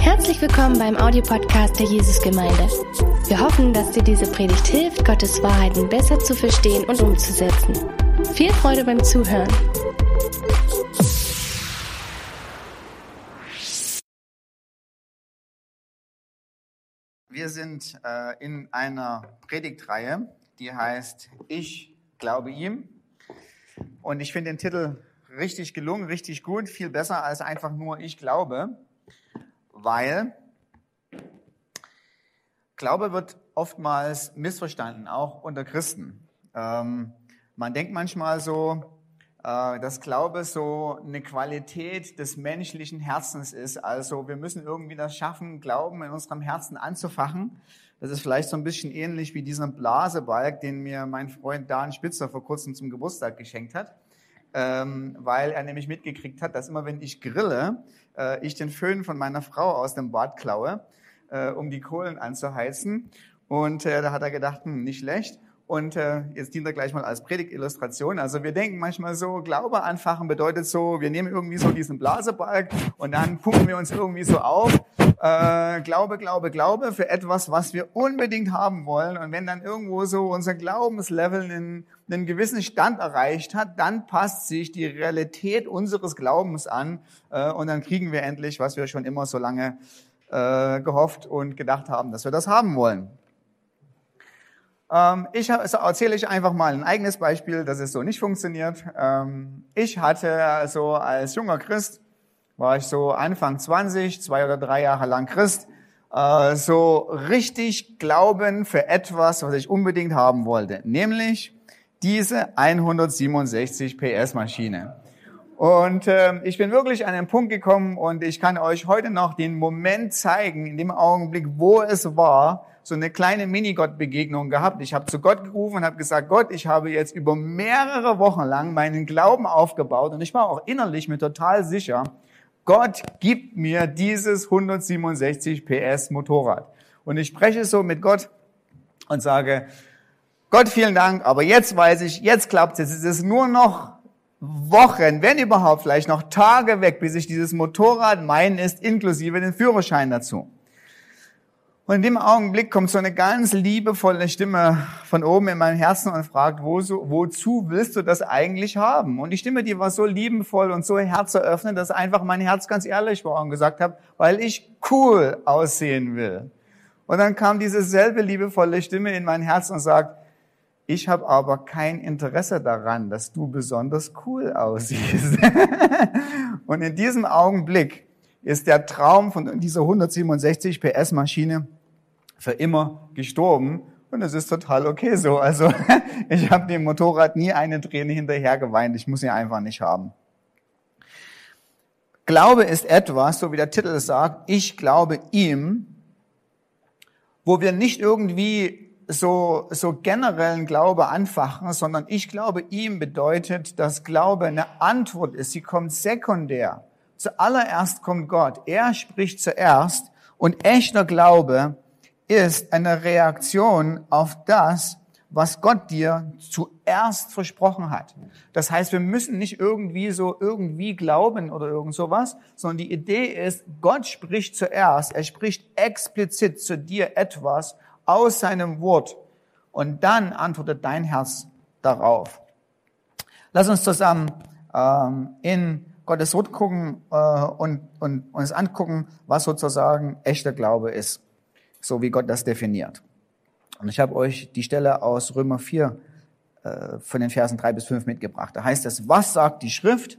Herzlich willkommen beim Audiopodcast der Jesusgemeinde. Wir hoffen, dass dir diese Predigt hilft, Gottes Wahrheiten besser zu verstehen und umzusetzen. Viel Freude beim Zuhören. Wir sind äh, in einer Predigtreihe, die heißt Ich glaube ihm. Und ich finde den Titel richtig gelungen, richtig gut, viel besser als einfach nur Ich glaube, weil Glaube wird oftmals missverstanden, auch unter Christen. Ähm, man denkt manchmal so, äh, dass Glaube so eine Qualität des menschlichen Herzens ist. Also wir müssen irgendwie das schaffen, Glauben in unserem Herzen anzufachen. Das ist vielleicht so ein bisschen ähnlich wie dieser Blasebalg, den mir mein Freund Dan Spitzer vor kurzem zum Geburtstag geschenkt hat, ähm, weil er nämlich mitgekriegt hat, dass immer wenn ich grille, äh, ich den Föhn von meiner Frau aus dem Bad klaue, äh, um die Kohlen anzuheizen. Und äh, da hat er gedacht, hm, nicht schlecht. Und äh, jetzt dient er gleich mal als Predigtillustration. Also wir denken manchmal so, Glaube anfachen bedeutet so, wir nehmen irgendwie so diesen Blasebalg und dann pumpen wir uns irgendwie so auf. Äh, Glaube, Glaube, Glaube für etwas, was wir unbedingt haben wollen. Und wenn dann irgendwo so unser Glaubenslevel einen, einen gewissen Stand erreicht hat, dann passt sich die Realität unseres Glaubens an äh, und dann kriegen wir endlich, was wir schon immer so lange äh, gehofft und gedacht haben, dass wir das haben wollen. Ähm, ich erzähle ich einfach mal ein eigenes Beispiel, dass es so nicht funktioniert. Ähm, ich hatte so als junger Christ, war ich so Anfang 20, zwei oder drei Jahre lang Christ, äh, so richtig Glauben für etwas, was ich unbedingt haben wollte, nämlich diese 167 PS Maschine. Und äh, ich bin wirklich an den Punkt gekommen und ich kann euch heute noch den Moment zeigen, in dem Augenblick, wo es war, so eine kleine Minigott-Begegnung gehabt. Ich habe zu Gott gerufen und habe gesagt, Gott, ich habe jetzt über mehrere Wochen lang meinen Glauben aufgebaut und ich war auch innerlich mir total sicher, Gott gibt mir dieses 167 PS Motorrad. Und ich spreche so mit Gott und sage, Gott, vielen Dank, aber jetzt weiß ich, jetzt klappt es. Es ist nur noch Wochen, wenn überhaupt vielleicht noch Tage weg, bis ich dieses Motorrad mein ist, inklusive den Führerschein dazu. Und in dem Augenblick kommt so eine ganz liebevolle Stimme von oben in mein Herzen und fragt, wo wozu willst du das eigentlich haben? Und die Stimme, die war so liebevoll und so herzeröffnend, dass einfach mein Herz ganz ehrlich war und gesagt habe, weil ich cool aussehen will. Und dann kam diese selbe liebevolle Stimme in mein Herz und sagt, ich habe aber kein Interesse daran, dass du besonders cool aussiehst. und in diesem Augenblick ist der Traum von dieser 167 PS Maschine für immer gestorben. Und es ist total okay so. Also ich habe dem Motorrad nie eine Träne hinterher geweint. Ich muss sie einfach nicht haben. Glaube ist etwas, so wie der Titel sagt, ich glaube ihm, wo wir nicht irgendwie so, so generellen Glaube anfachen, sondern ich glaube ihm bedeutet, dass Glaube eine Antwort ist. Sie kommt sekundär. Zuallererst kommt Gott. Er spricht zuerst und echter Glaube ist eine Reaktion auf das, was Gott dir zuerst versprochen hat. Das heißt, wir müssen nicht irgendwie so irgendwie glauben oder irgend sowas, sondern die Idee ist, Gott spricht zuerst, er spricht explizit zu dir etwas aus seinem Wort und dann antwortet dein Herz darauf. Lass uns zusammen ähm, in Gottes Wort gucken äh, und, und uns angucken, was sozusagen echter Glaube ist so wie Gott das definiert. Und ich habe euch die Stelle aus Römer 4 äh, von den Versen 3 bis 5 mitgebracht. Da heißt es, was sagt die Schrift?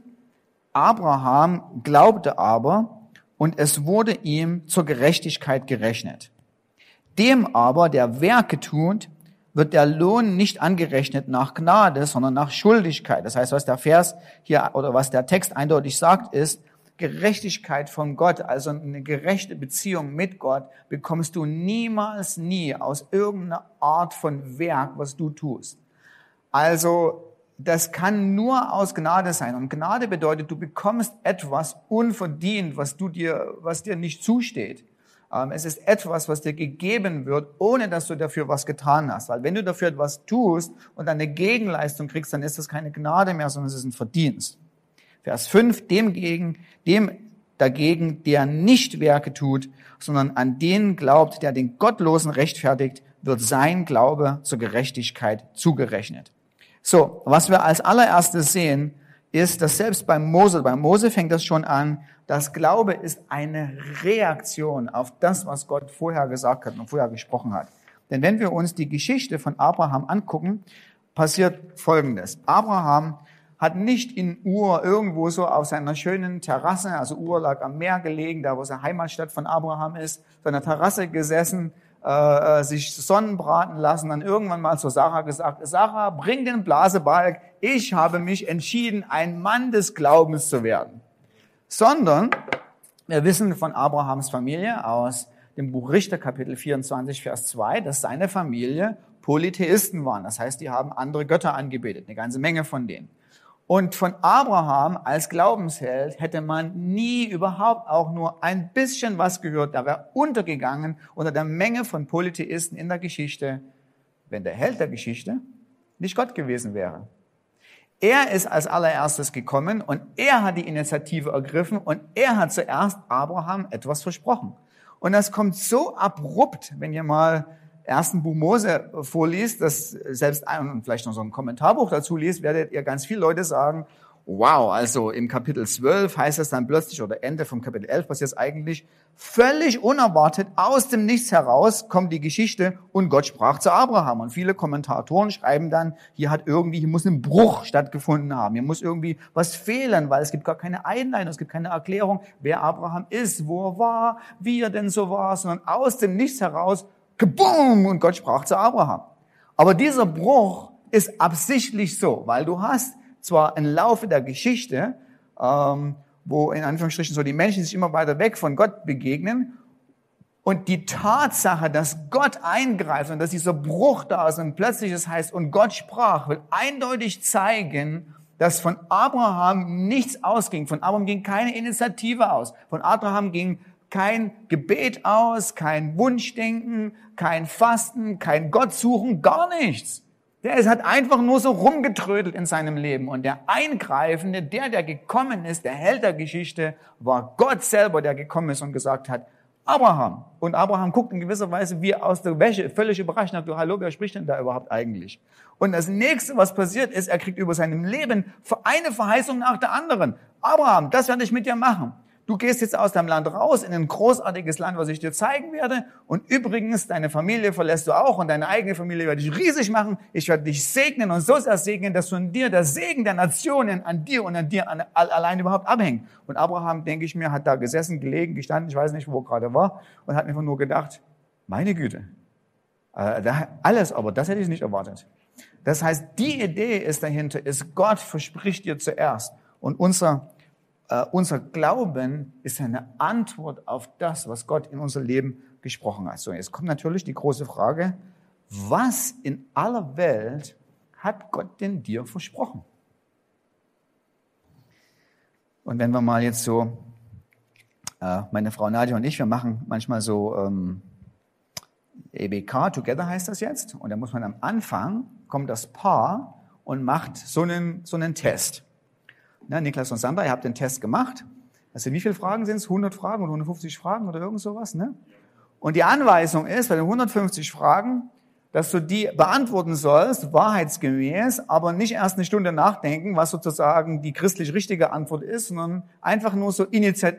Abraham glaubte aber und es wurde ihm zur Gerechtigkeit gerechnet. Dem aber, der Werke tut, wird der Lohn nicht angerechnet nach Gnade, sondern nach Schuldigkeit. Das heißt, was der Vers hier oder was der Text eindeutig sagt, ist, Gerechtigkeit von Gott, also eine gerechte Beziehung mit Gott, bekommst du niemals nie aus irgendeiner Art von Werk, was du tust. Also das kann nur aus Gnade sein. Und Gnade bedeutet, du bekommst etwas unverdient, was du dir, was dir nicht zusteht. Ähm, es ist etwas, was dir gegeben wird, ohne dass du dafür was getan hast. Weil wenn du dafür etwas tust und eine Gegenleistung kriegst, dann ist das keine Gnade mehr, sondern es ist ein Verdienst. Vers 5, dem gegen, dem dagegen, der nicht Werke tut, sondern an den glaubt, der den Gottlosen rechtfertigt, wird sein Glaube zur Gerechtigkeit zugerechnet. So, was wir als allererstes sehen, ist, dass selbst beim Mose, beim Mose fängt das schon an, dass Glaube ist eine Reaktion auf das, was Gott vorher gesagt hat und vorher gesprochen hat. Denn wenn wir uns die Geschichte von Abraham angucken, passiert Folgendes. Abraham hat nicht in Ur irgendwo so auf seiner schönen Terrasse, also Ur lag am Meer gelegen, da wo seine Heimatstadt von Abraham ist, so einer Terrasse gesessen, äh, äh, sich Sonnenbraten lassen, dann irgendwann mal zu Sarah gesagt, Sarah, bring den Blasebalg, ich habe mich entschieden, ein Mann des Glaubens zu werden. Sondern wir wissen von Abrahams Familie aus dem Buch Richter Kapitel 24, Vers 2, dass seine Familie Polytheisten waren. Das heißt, die haben andere Götter angebetet, eine ganze Menge von denen. Und von Abraham als Glaubensheld hätte man nie überhaupt auch nur ein bisschen was gehört. Da wäre untergegangen unter der Menge von Polytheisten in der Geschichte, wenn der Held der Geschichte nicht Gott gewesen wäre. Er ist als allererstes gekommen und er hat die Initiative ergriffen und er hat zuerst Abraham etwas versprochen. Und das kommt so abrupt, wenn ihr mal ersten Buch Mose vorliest, das selbst ein, und vielleicht noch so ein Kommentarbuch dazu liest, werdet ihr ganz viele Leute sagen, wow, also im Kapitel 12 heißt es dann plötzlich, oder Ende vom Kapitel 11 passiert es eigentlich, völlig unerwartet, aus dem Nichts heraus kommt die Geschichte und Gott sprach zu Abraham. Und viele Kommentatoren schreiben dann, hier hat irgendwie, hier muss ein Bruch stattgefunden haben, hier muss irgendwie was fehlen, weil es gibt gar keine Einleitung, es gibt keine Erklärung, wer Abraham ist, wo er war, wie er denn so war, sondern aus dem Nichts heraus Kaboom! Und Gott sprach zu Abraham. Aber dieser Bruch ist absichtlich so, weil du hast zwar im Laufe der Geschichte, ähm, wo in Anführungsstrichen so die Menschen sich immer weiter weg von Gott begegnen, und die Tatsache, dass Gott eingreift und dass dieser Bruch da ist und plötzlich es heißt, und Gott sprach, will eindeutig zeigen, dass von Abraham nichts ausging. Von Abraham ging keine Initiative aus. Von Abraham ging kein Gebet aus, kein Wunschdenken, kein Fasten, kein Gott suchen, gar nichts. Der ist, hat einfach nur so rumgetrödelt in seinem Leben. Und der Eingreifende, der, der gekommen ist, der Held der Geschichte, war Gott selber, der gekommen ist und gesagt hat, Abraham. Und Abraham guckt in gewisser Weise wie aus der Wäsche, völlig überrascht nach, du, hallo, wer spricht denn da überhaupt eigentlich? Und das nächste, was passiert ist, er kriegt über seinem Leben eine Verheißung nach der anderen. Abraham, das werde ich mit dir machen. Du gehst jetzt aus deinem Land raus in ein großartiges Land, was ich dir zeigen werde. Und übrigens, deine Familie verlässt du auch und deine eigene Familie werde ich riesig machen. Ich werde dich segnen und so sehr segnen, dass von dir der Segen der Nationen an dir und an dir allein überhaupt abhängt. Und Abraham, denke ich mir, hat da gesessen, gelegen, gestanden, ich weiß nicht, wo er gerade war, und hat einfach nur gedacht, meine Güte, äh, alles, aber das hätte ich nicht erwartet. Das heißt, die Idee ist dahinter, ist Gott verspricht dir zuerst. Und unser äh, unser Glauben ist eine Antwort auf das, was Gott in unser Leben gesprochen hat. So, jetzt kommt natürlich die große Frage, was in aller Welt hat Gott denn dir versprochen? Und wenn wir mal jetzt so, äh, meine Frau Nadja und ich, wir machen manchmal so ähm, EBK, Together heißt das jetzt, und da muss man am Anfang, kommt das Paar und macht so einen, so einen Test. Ne, Niklas und Sandra, ihr habt den Test gemacht. Also wie viele Fragen sind es? 100 Fragen oder 150 Fragen oder irgend sowas? Ne? Und die Anweisung ist bei den 150 Fragen, dass du die beantworten sollst, wahrheitsgemäß, aber nicht erst eine Stunde nachdenken, was sozusagen die christlich richtige Antwort ist, sondern einfach nur so intuitiv.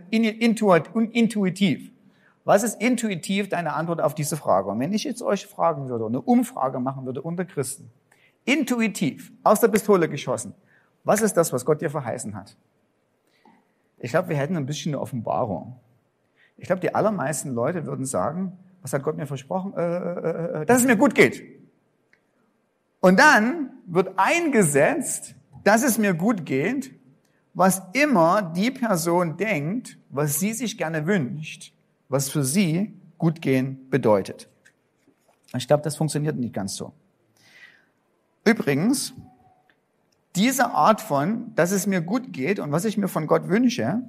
Was ist intuitiv deine Antwort auf diese Frage? Und wenn ich jetzt euch fragen würde, eine Umfrage machen würde unter Christen, intuitiv, aus der Pistole geschossen, was ist das, was Gott dir verheißen hat? Ich glaube, wir hätten ein bisschen eine Offenbarung. Ich glaube, die allermeisten Leute würden sagen, was hat Gott mir versprochen? Äh, äh, äh, dass es mir gut geht. Und dann wird eingesetzt, dass es mir gut geht, was immer die Person denkt, was sie sich gerne wünscht, was für sie gut gehen bedeutet. Ich glaube, das funktioniert nicht ganz so. Übrigens, diese Art von, dass es mir gut geht und was ich mir von Gott wünsche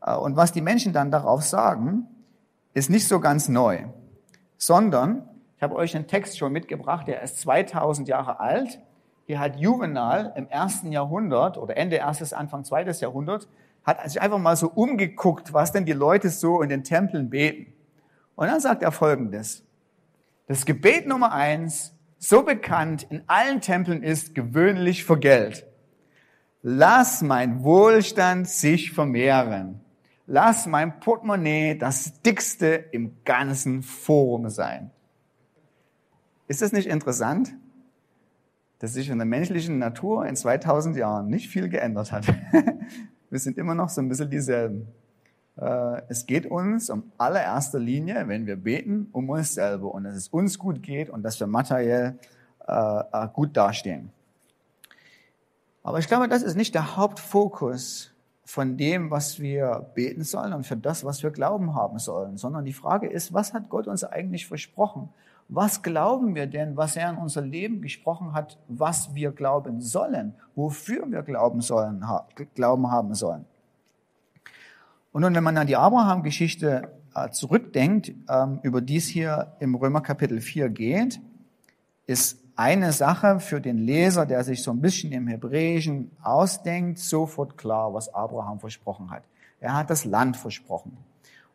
äh, und was die Menschen dann darauf sagen, ist nicht so ganz neu, sondern ich habe euch einen Text schon mitgebracht, der ist 2000 Jahre alt. Hier hat Juvenal im ersten Jahrhundert oder Ende erstes, Anfang zweites Jahrhundert hat sich einfach mal so umgeguckt, was denn die Leute so in den Tempeln beten. Und dann sagt er Folgendes. Das Gebet Nummer eins, so bekannt in allen Tempeln ist, gewöhnlich für Geld. Lass mein Wohlstand sich vermehren. Lass mein Portemonnaie das dickste im ganzen Forum sein. Ist das nicht interessant, dass sich in der menschlichen Natur in 2000 Jahren nicht viel geändert hat? Wir sind immer noch so ein bisschen dieselben. Äh, es geht uns um allererster Linie, wenn wir beten, um uns selber und dass es uns gut geht und dass wir materiell äh, äh, gut dastehen. Aber ich glaube, das ist nicht der Hauptfokus von dem, was wir beten sollen und für das, was wir glauben haben sollen, sondern die Frage ist, was hat Gott uns eigentlich versprochen? Was glauben wir denn, was er in unser Leben gesprochen hat, was wir glauben sollen, wofür wir glauben sollen, glauben haben sollen? Und nun, wenn man an die Abraham-Geschichte äh, zurückdenkt, ähm, über die es hier im Römer Kapitel 4 geht, ist eine Sache für den Leser, der sich so ein bisschen im Hebräischen ausdenkt, sofort klar, was Abraham versprochen hat. Er hat das Land versprochen.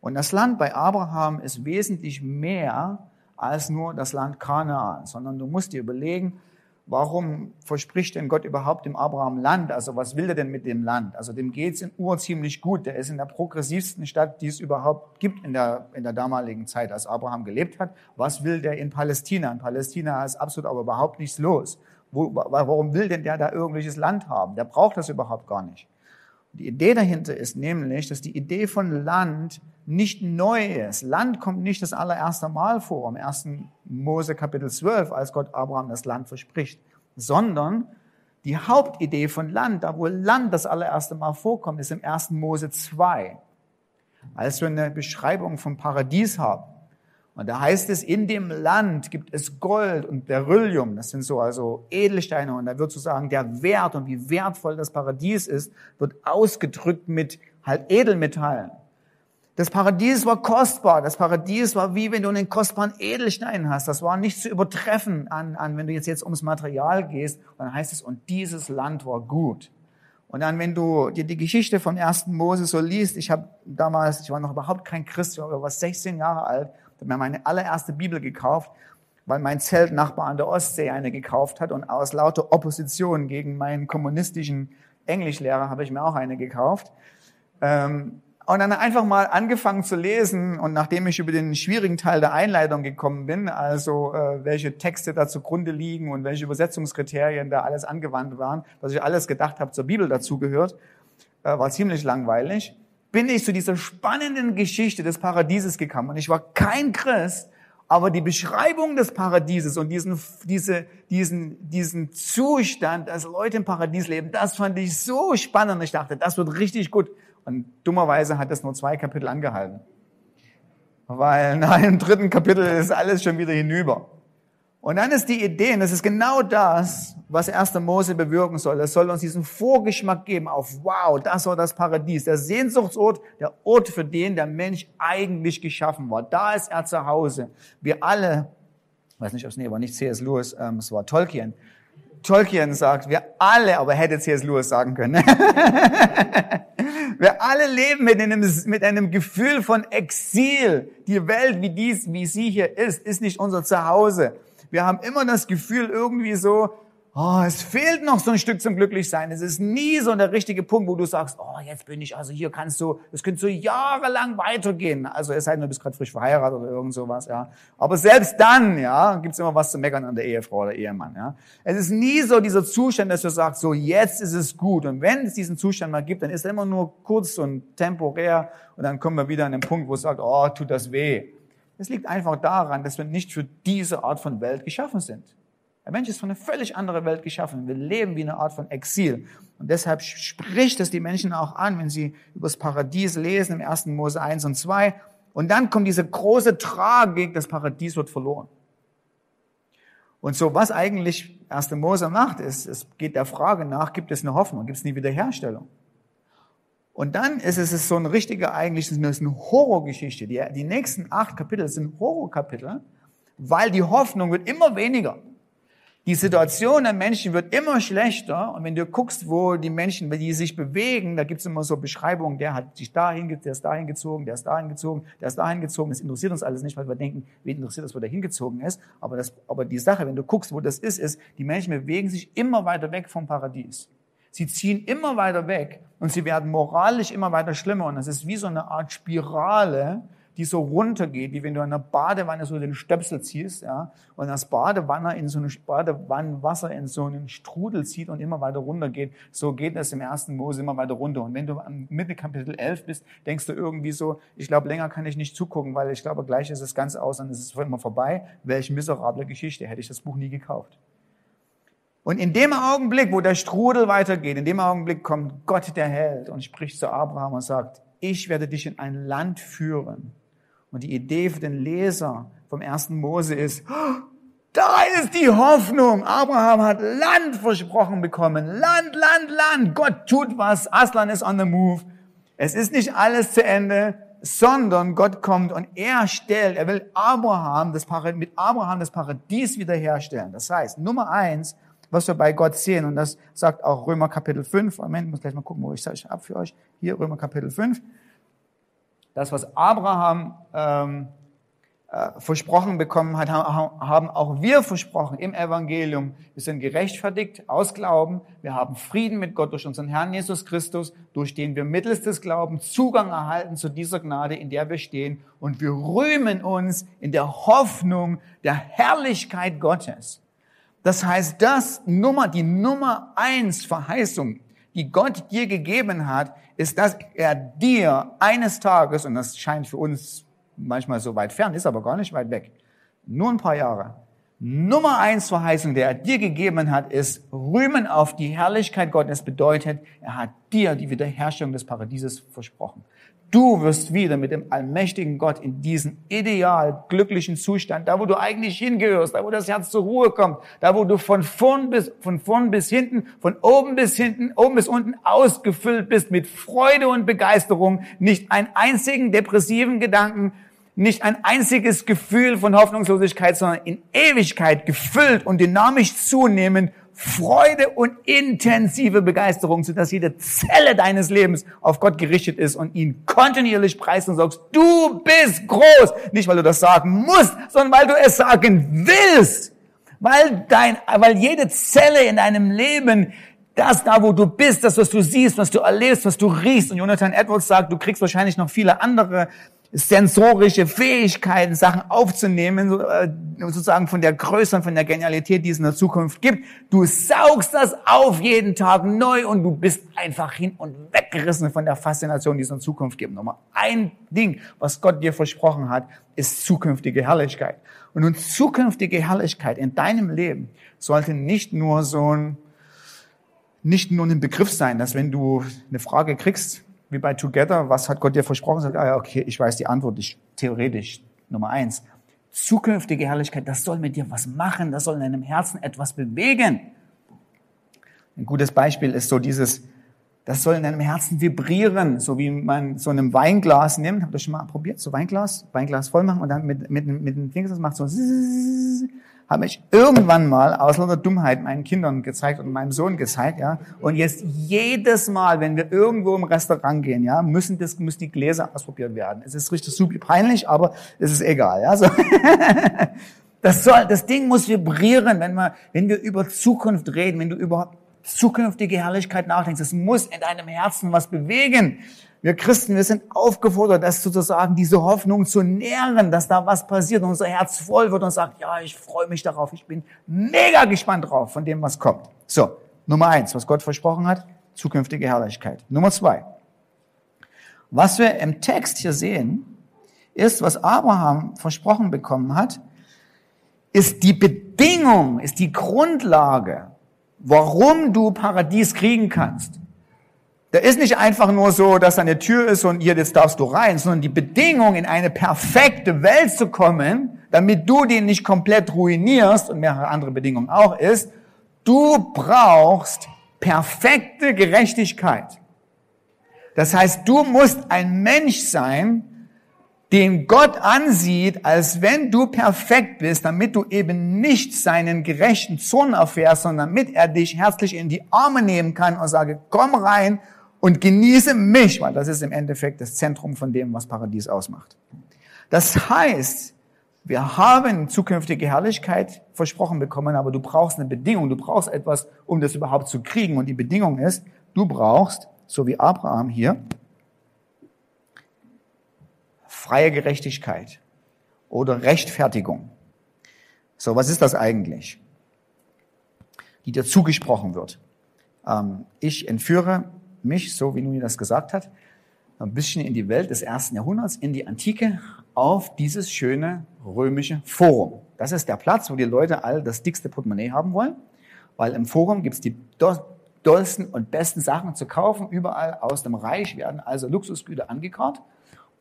Und das Land bei Abraham ist wesentlich mehr als nur das Land Kanaan, sondern du musst dir überlegen, warum verspricht denn Gott überhaupt dem Abraham Land? Also was will er denn mit dem Land? Also dem geht's in Ur ziemlich gut. Der ist in der progressivsten Stadt, die es überhaupt gibt in der, in der damaligen Zeit, als Abraham gelebt hat. Was will der in Palästina? In Palästina ist absolut aber überhaupt nichts los. Wo, warum will denn der da irgendwelches Land haben? Der braucht das überhaupt gar nicht. Die Idee dahinter ist nämlich, dass die Idee von Land nicht neu ist. Land kommt nicht das allererste Mal vor, im ersten Mose Kapitel 12, als Gott Abraham das Land verspricht, sondern die Hauptidee von Land, da wo Land das allererste Mal vorkommt, ist im ersten Mose 2, als wir eine Beschreibung vom Paradies haben. Und da heißt es, in dem Land gibt es Gold und Beryllium, das sind so also Edelsteine, und da wird sozusagen der Wert und wie wertvoll das Paradies ist, wird ausgedrückt mit halt Edelmetallen. Das Paradies war kostbar. Das Paradies war wie wenn du einen kostbaren Edelstein hast. Das war nicht zu übertreffen an, an wenn du jetzt, jetzt ums Material gehst. Und dann heißt es, und dieses Land war gut. Und dann, wenn du dir die Geschichte vom ersten Mose so liest, ich habe damals, ich war noch überhaupt kein Christ, ich war 16 Jahre alt, habe mir meine allererste Bibel gekauft, weil mein Zeltnachbar an der Ostsee eine gekauft hat und aus lauter Opposition gegen meinen kommunistischen Englischlehrer habe ich mir auch eine gekauft. Ähm, und dann einfach mal angefangen zu lesen und nachdem ich über den schwierigen Teil der Einleitung gekommen bin, also äh, welche Texte da zugrunde liegen und welche Übersetzungskriterien da alles angewandt waren, was ich alles gedacht habe zur Bibel dazugehört, äh, war ziemlich langweilig, bin ich zu dieser spannenden Geschichte des Paradieses gekommen. Und ich war kein Christ, aber die Beschreibung des Paradieses und diesen, diese, diesen, diesen Zustand, dass Leute im Paradies leben, das fand ich so spannend. Ich dachte, das wird richtig gut. Und dummerweise hat es nur zwei Kapitel angehalten. Weil nach dem dritten Kapitel ist alles schon wieder hinüber. Und dann ist die Idee, und das ist genau das, was 1. Mose bewirken soll. Es soll uns diesen Vorgeschmack geben auf, wow, das war das Paradies, der Sehnsuchtsort, der Ort, für den der Mensch eigentlich geschaffen war. Da ist er zu Hause. Wir alle, weiß nicht, ob es nee, war nicht C.S. Lewis, ähm, es war Tolkien, Tolkien sagt, wir alle, aber hätte C.S. Lewis sagen können, wir alle leben mit einem, mit einem Gefühl von Exil. Die Welt, wie dies, wie sie hier ist, ist nicht unser Zuhause. Wir haben immer das Gefühl irgendwie so, Oh, es fehlt noch so ein Stück zum Glücklichsein. Es ist nie so der richtige Punkt, wo du sagst, oh, jetzt bin ich, also hier kannst du, es könnte so jahrelang weitergehen. Also es sei denn, du bist gerade frisch verheiratet oder irgend sowas, ja. Aber selbst dann, ja, gibt's immer was zu meckern an der Ehefrau oder Ehemann, ja. Es ist nie so dieser Zustand, dass du sagst, so jetzt ist es gut. Und wenn es diesen Zustand mal gibt, dann ist er immer nur kurz und temporär und dann kommen wir wieder an den Punkt, wo es sagt, oh, tut das weh. Es liegt einfach daran, dass wir nicht für diese Art von Welt geschaffen sind. Der Mensch ist von einer völlig anderen Welt geschaffen. Wir leben wie eine Art von Exil. Und deshalb spricht es die Menschen auch an, wenn sie über das Paradies lesen im 1. Mose 1 und 2. Und dann kommt diese große Tragik, das Paradies wird verloren. Und so, was eigentlich 1. Mose macht, ist, es geht der Frage nach, gibt es eine Hoffnung, gibt es eine Wiederherstellung? Und dann ist es so ein richtiger, eigentlich ist es eine Horrorgeschichte. Die, die nächsten acht Kapitel sind Horrorkapitel, weil die Hoffnung wird immer weniger. Die Situation der Menschen wird immer schlechter und wenn du guckst, wo die Menschen, die sich bewegen, da gibt es immer so Beschreibungen, der hat sich dahin, der ist dahin gezogen, der ist dahin gezogen, der ist dahin gezogen. Das interessiert uns alles nicht, weil wir denken, wen interessiert das, wo der hingezogen ist. Aber, das, aber die Sache, wenn du guckst, wo das ist, ist, die Menschen bewegen sich immer weiter weg vom Paradies. Sie ziehen immer weiter weg und sie werden moralisch immer weiter schlimmer und das ist wie so eine Art Spirale, die so runtergeht, wie wenn du in einer Badewanne so den Stöpsel ziehst, ja, und das Badewanne in so eine Badewannenwasser in so einen Strudel zieht und immer weiter runtergeht. So geht das im ersten Mose immer weiter runter. Und wenn du am Mitte Kapitel 11 bist, denkst du irgendwie so, ich glaube, länger kann ich nicht zugucken, weil ich glaube, gleich ist es ganz aus und es ist immer vorbei. Welch miserable Geschichte, hätte ich das Buch nie gekauft. Und in dem Augenblick, wo der Strudel weitergeht, in dem Augenblick kommt Gott der Held und spricht zu Abraham und sagt, ich werde dich in ein Land führen, und die Idee für den Leser vom ersten Mose ist, da ist die Hoffnung. Abraham hat Land versprochen bekommen. Land, Land, Land. Gott tut was. Aslan ist on the move. Es ist nicht alles zu Ende, sondern Gott kommt und er stellt, er will Abraham das mit Abraham das Paradies wiederherstellen. Das heißt, Nummer eins, was wir bei Gott sehen, und das sagt auch Römer Kapitel 5, Moment, ich muss gleich mal gucken, wo ich es ab für euch. Hier, Römer Kapitel 5 das, was Abraham ähm, äh, versprochen bekommen hat, haben auch wir versprochen im Evangelium. Wir sind gerechtfertigt aus Glauben. Wir haben Frieden mit Gott durch unseren Herrn Jesus Christus, durch den wir mittels des Glaubens Zugang erhalten zu dieser Gnade, in der wir stehen. Und wir rühmen uns in der Hoffnung der Herrlichkeit Gottes. Das heißt, das Nummer, die Nummer eins Verheißung, die Gott dir gegeben hat, ist, dass er dir eines Tages, und das scheint für uns manchmal so weit fern, ist aber gar nicht weit weg, nur ein paar Jahre, Nummer eins Verheißung, der er dir gegeben hat, ist Rühmen auf die Herrlichkeit Gottes bedeutet, er hat dir die Wiederherstellung des Paradieses versprochen. Du wirst wieder mit dem allmächtigen Gott in diesen ideal glücklichen Zustand, da wo du eigentlich hingehörst, da wo das Herz zur Ruhe kommt, da wo du von vorn bis, von vorn bis hinten, von oben bis hinten, oben bis unten ausgefüllt bist mit Freude und Begeisterung, nicht einen einzigen depressiven Gedanken, nicht ein einziges Gefühl von Hoffnungslosigkeit, sondern in Ewigkeit gefüllt und dynamisch zunehmend Freude und intensive Begeisterung, sodass jede Zelle deines Lebens auf Gott gerichtet ist und ihn kontinuierlich preist und sagst, du bist groß. Nicht, weil du das sagen musst, sondern weil du es sagen willst. Weil dein, weil jede Zelle in deinem Leben das da, wo du bist, das, was du siehst, was du erlebst, was du riechst. Und Jonathan Edwards sagt, du kriegst wahrscheinlich noch viele andere sensorische Fähigkeiten, Sachen aufzunehmen, äh, sozusagen von der Größe und von der Genialität, die es in der Zukunft gibt. Du saugst das auf jeden Tag neu und du bist einfach hin und weggerissen von der Faszination, die es in der Zukunft gibt. Nochmal ein Ding, was Gott dir versprochen hat, ist zukünftige Herrlichkeit. Und nun zukünftige Herrlichkeit in deinem Leben sollte nicht nur so ein, nicht nur ein Begriff sein, dass wenn du eine Frage kriegst, wie bei Together, was hat Gott dir versprochen? Sagt, ah ja, okay, ich weiß die Antwort, ich, theoretisch, Nummer eins. Zukünftige Herrlichkeit, das soll mit dir was machen, das soll in deinem Herzen etwas bewegen. Ein gutes Beispiel ist so dieses, das soll in deinem Herzen vibrieren, so wie man so einem Weinglas nimmt. Habt ihr schon mal probiert? So Weinglas, Weinglas voll machen und dann mit, mit, mit dem Finger, das macht so habe ich irgendwann mal aus lauter Dummheit meinen Kindern gezeigt und meinem Sohn gezeigt, ja. Und jetzt jedes Mal, wenn wir irgendwo im Restaurant gehen, ja, müssen das, müssen die Gläser ausprobiert werden. Es ist richtig super peinlich, aber es ist egal, ja. So. Das soll, das Ding muss vibrieren, wenn wir, wenn wir über Zukunft reden, wenn du über zukünftige Herrlichkeit nachdenkst. Es muss in deinem Herzen was bewegen. Wir Christen, wir sind aufgefordert, das sozusagen, diese Hoffnung zu nähren, dass da was passiert und unser Herz voll wird und sagt, ja, ich freue mich darauf, ich bin mega gespannt drauf von dem, was kommt. So, Nummer eins, was Gott versprochen hat, zukünftige Herrlichkeit. Nummer zwei, was wir im Text hier sehen, ist, was Abraham versprochen bekommen hat, ist die Bedingung, ist die Grundlage, warum du Paradies kriegen kannst. Da ist nicht einfach nur so, dass eine Tür ist und hier, jetzt darfst du rein, sondern die Bedingung, in eine perfekte Welt zu kommen, damit du den nicht komplett ruinierst und mehrere andere Bedingungen auch ist, du brauchst perfekte Gerechtigkeit. Das heißt, du musst ein Mensch sein, den Gott ansieht, als wenn du perfekt bist, damit du eben nicht seinen gerechten Zorn erfährst, sondern damit er dich herzlich in die Arme nehmen kann und sage, komm rein und genieße mich, weil das ist im Endeffekt das Zentrum von dem, was Paradies ausmacht. Das heißt, wir haben zukünftige Herrlichkeit versprochen bekommen, aber du brauchst eine Bedingung, du brauchst etwas, um das überhaupt zu kriegen. Und die Bedingung ist, du brauchst, so wie Abraham hier, freie Gerechtigkeit oder Rechtfertigung. So, was ist das eigentlich? Die dir zugesprochen wird. Ähm, ich entführe mich, so wie Nuni das gesagt hat, ein bisschen in die Welt des ersten Jahrhunderts, in die Antike, auf dieses schöne römische Forum. Das ist der Platz, wo die Leute all das dickste Portemonnaie haben wollen, weil im Forum gibt's die dollsten und besten Sachen zu kaufen. Überall aus dem Reich werden also Luxusgüter angekarrt.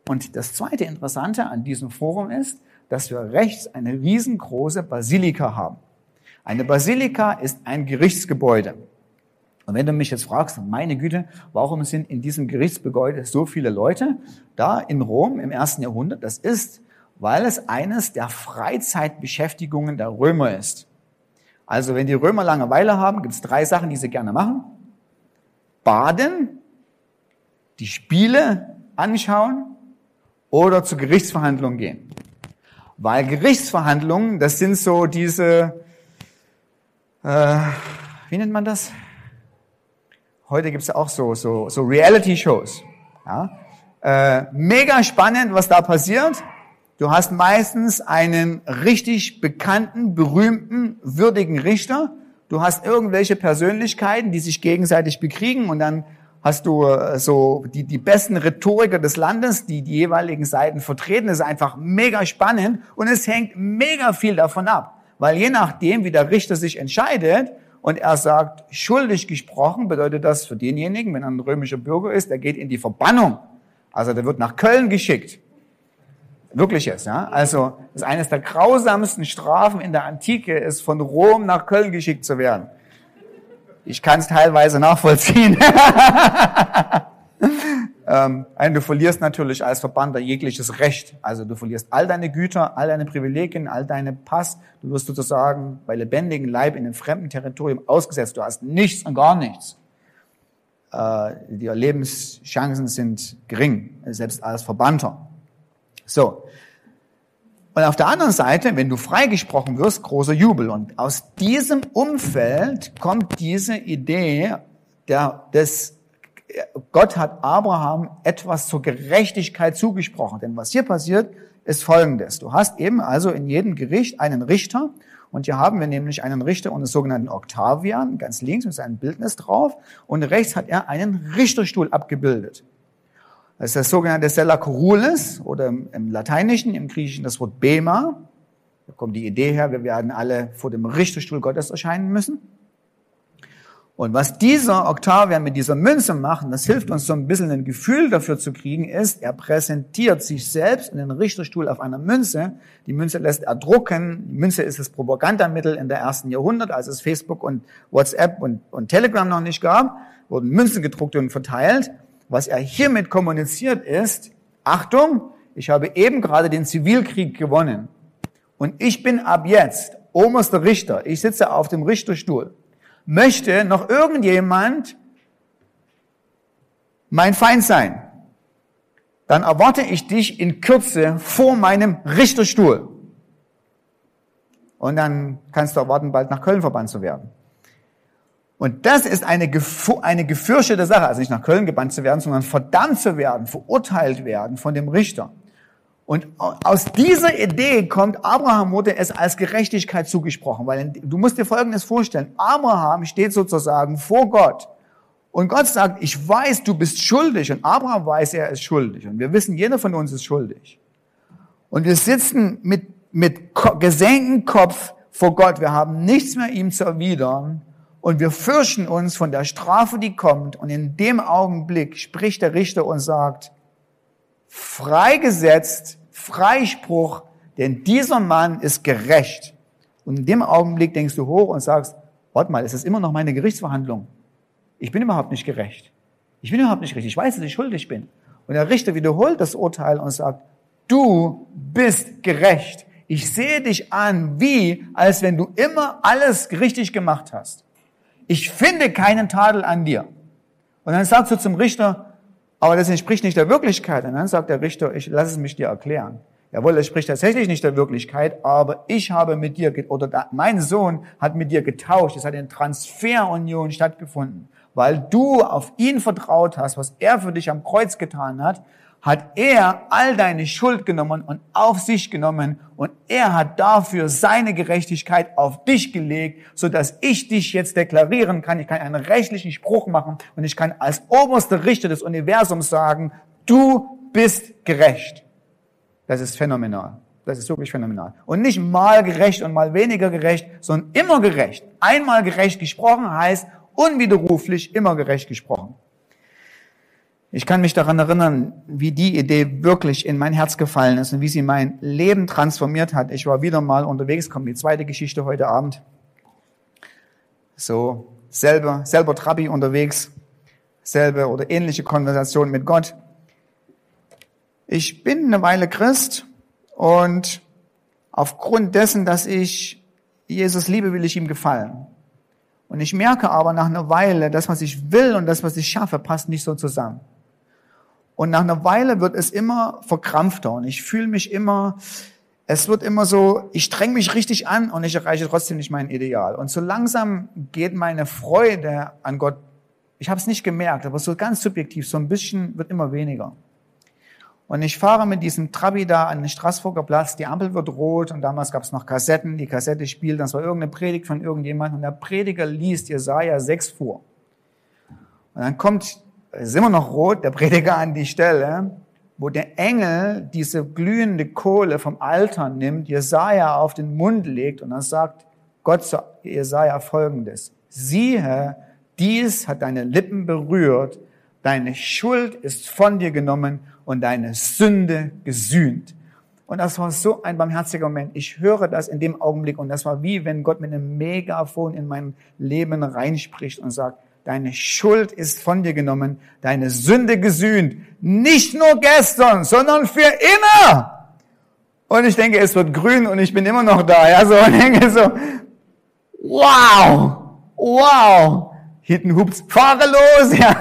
Und das zweite Interessante an diesem Forum ist, dass wir rechts eine riesengroße Basilika haben. Eine Basilika ist ein Gerichtsgebäude. Und wenn du mich jetzt fragst, meine Güte, warum sind in diesem Gerichtsgebäude so viele Leute da in Rom im ersten Jahrhundert? Das ist, weil es eines der Freizeitbeschäftigungen der Römer ist. Also wenn die Römer Langeweile haben, gibt es drei Sachen, die sie gerne machen. Baden, die Spiele anschauen oder zu Gerichtsverhandlungen gehen. Weil Gerichtsverhandlungen, das sind so diese, äh, wie nennt man das? Heute gibt's ja auch so, so, so Reality-Shows. Ja? Äh, mega spannend, was da passiert. Du hast meistens einen richtig bekannten, berühmten, würdigen Richter. Du hast irgendwelche Persönlichkeiten, die sich gegenseitig bekriegen und dann hast du äh, so die, die besten Rhetoriker des Landes, die die jeweiligen Seiten vertreten. Das ist einfach mega spannend und es hängt mega viel davon ab. Weil je nachdem, wie der Richter sich entscheidet und er sagt, schuldig gesprochen, bedeutet das für denjenigen, wenn er ein römischer Bürger ist, der geht in die Verbannung. Also der wird nach Köln geschickt. Wirkliches, ja. Also, das ist eines der grausamsten Strafen in der Antike, ist von Rom nach Köln geschickt zu werden. Ich kann es teilweise nachvollziehen. ähm, du verlierst natürlich als Verbannter jegliches Recht. Also du verlierst all deine Güter, all deine Privilegien, all deine Pass. Du wirst sozusagen bei lebendigem Leib in einem fremden Territorium ausgesetzt. Du hast nichts und gar nichts. Äh, die Lebenschancen sind gering, selbst als Verbannter. So, und auf der anderen Seite, wenn du freigesprochen wirst, großer Jubel. Und aus diesem Umfeld kommt diese Idee, der, des, Gott hat Abraham etwas zur Gerechtigkeit zugesprochen. Denn was hier passiert, ist Folgendes. Du hast eben also in jedem Gericht einen Richter. Und hier haben wir nämlich einen Richter und den sogenannten Octavian, ganz links mit seinem Bildnis drauf. Und rechts hat er einen Richterstuhl abgebildet. Das ist das sogenannte Sella Corulis oder im Lateinischen, im Griechischen das Wort Bema. Da kommt die Idee her, wir werden alle vor dem Richterstuhl Gottes erscheinen müssen. Und was dieser Octavian mit dieser Münze macht, das hilft uns so ein bisschen ein Gefühl dafür zu kriegen, ist, er präsentiert sich selbst in den Richterstuhl auf einer Münze. Die Münze lässt er drucken. Die Münze ist das Propagandamittel in der ersten Jahrhundert, als es Facebook und WhatsApp und, und Telegram noch nicht gab, wurden Münzen gedruckt und verteilt. Was er hiermit kommuniziert ist, Achtung, ich habe eben gerade den Zivilkrieg gewonnen und ich bin ab jetzt oberster Richter, ich sitze auf dem Richterstuhl. Möchte noch irgendjemand mein Feind sein, dann erwarte ich dich in Kürze vor meinem Richterstuhl. Und dann kannst du erwarten, bald nach Köln verbannt zu werden. Und das ist eine, eine gefürchtete Sache, also nicht nach Köln gebannt zu werden, sondern verdammt zu werden, verurteilt werden von dem Richter. Und aus dieser Idee kommt Abraham wurde es als Gerechtigkeit zugesprochen, weil du musst dir Folgendes vorstellen. Abraham steht sozusagen vor Gott. Und Gott sagt, ich weiß, du bist schuldig. Und Abraham weiß, er ist schuldig. Und wir wissen, jeder von uns ist schuldig. Und wir sitzen mit, mit gesenktem Kopf vor Gott. Wir haben nichts mehr ihm zu erwidern. Und wir fürchten uns von der Strafe, die kommt. Und in dem Augenblick spricht der Richter und sagt, freigesetzt, Freispruch, denn dieser Mann ist gerecht. Und in dem Augenblick denkst du hoch und sagst, warte mal, ist das immer noch meine Gerichtsverhandlung? Ich bin überhaupt nicht gerecht. Ich bin überhaupt nicht richtig. Ich weiß, dass ich schuldig bin. Und der Richter wiederholt das Urteil und sagt, du bist gerecht. Ich sehe dich an, wie, als wenn du immer alles richtig gemacht hast. Ich finde keinen Tadel an dir. Und dann sagst du zum Richter, aber das entspricht nicht der Wirklichkeit. Und dann sagt der Richter, ich lass es mich dir erklären. Jawohl, das spricht tatsächlich nicht der Wirklichkeit, aber ich habe mit dir, oder mein Sohn hat mit dir getauscht. Es hat eine Transferunion stattgefunden. Weil du auf ihn vertraut hast, was er für dich am Kreuz getan hat, hat er all deine Schuld genommen und auf sich genommen und er hat dafür seine Gerechtigkeit auf dich gelegt, so dass ich dich jetzt deklarieren kann. Ich kann einen rechtlichen Spruch machen und ich kann als oberster Richter des Universums sagen, du bist gerecht. Das ist phänomenal. Das ist wirklich phänomenal. Und nicht mal gerecht und mal weniger gerecht, sondern immer gerecht. Einmal gerecht gesprochen heißt unwiderruflich immer gerecht gesprochen. Ich kann mich daran erinnern, wie die Idee wirklich in mein Herz gefallen ist und wie sie mein Leben transformiert hat. Ich war wieder mal unterwegs, kommt die zweite Geschichte heute Abend. So, selber, selber Trabi unterwegs, selbe oder ähnliche Konversation mit Gott. Ich bin eine Weile Christ und aufgrund dessen, dass ich Jesus liebe, will ich ihm gefallen. Und ich merke aber nach einer Weile, das, was ich will und das, was ich schaffe, passt nicht so zusammen. Und nach einer Weile wird es immer verkrampfter und ich fühle mich immer, es wird immer so, ich streng mich richtig an und ich erreiche trotzdem nicht mein Ideal. Und so langsam geht meine Freude an Gott, ich habe es nicht gemerkt, aber so ganz subjektiv, so ein bisschen wird immer weniger. Und ich fahre mit diesem Trabi da an den Straßburger Platz, die Ampel wird rot und damals gab es noch Kassetten, die Kassette spielt, das war irgendeine Predigt von irgendjemandem und der Prediger liest Jesaja 6 vor. Und dann kommt es ist immer noch rot, der Prediger an die Stelle, wo der Engel diese glühende Kohle vom Alter nimmt, Jesaja auf den Mund legt und dann sagt Gott zu Jesaja folgendes. Siehe, dies hat deine Lippen berührt, deine Schuld ist von dir genommen und deine Sünde gesühnt. Und das war so ein barmherziger Moment. Ich höre das in dem Augenblick und das war wie wenn Gott mit einem Megafon in mein Leben reinspricht und sagt, Deine Schuld ist von dir genommen, deine Sünde gesühnt. Nicht nur gestern, sondern für immer. Und ich denke, es wird grün und ich bin immer noch da. Ja, so und denke so, wow, wow. Hinten hupt's, fahre los, ja.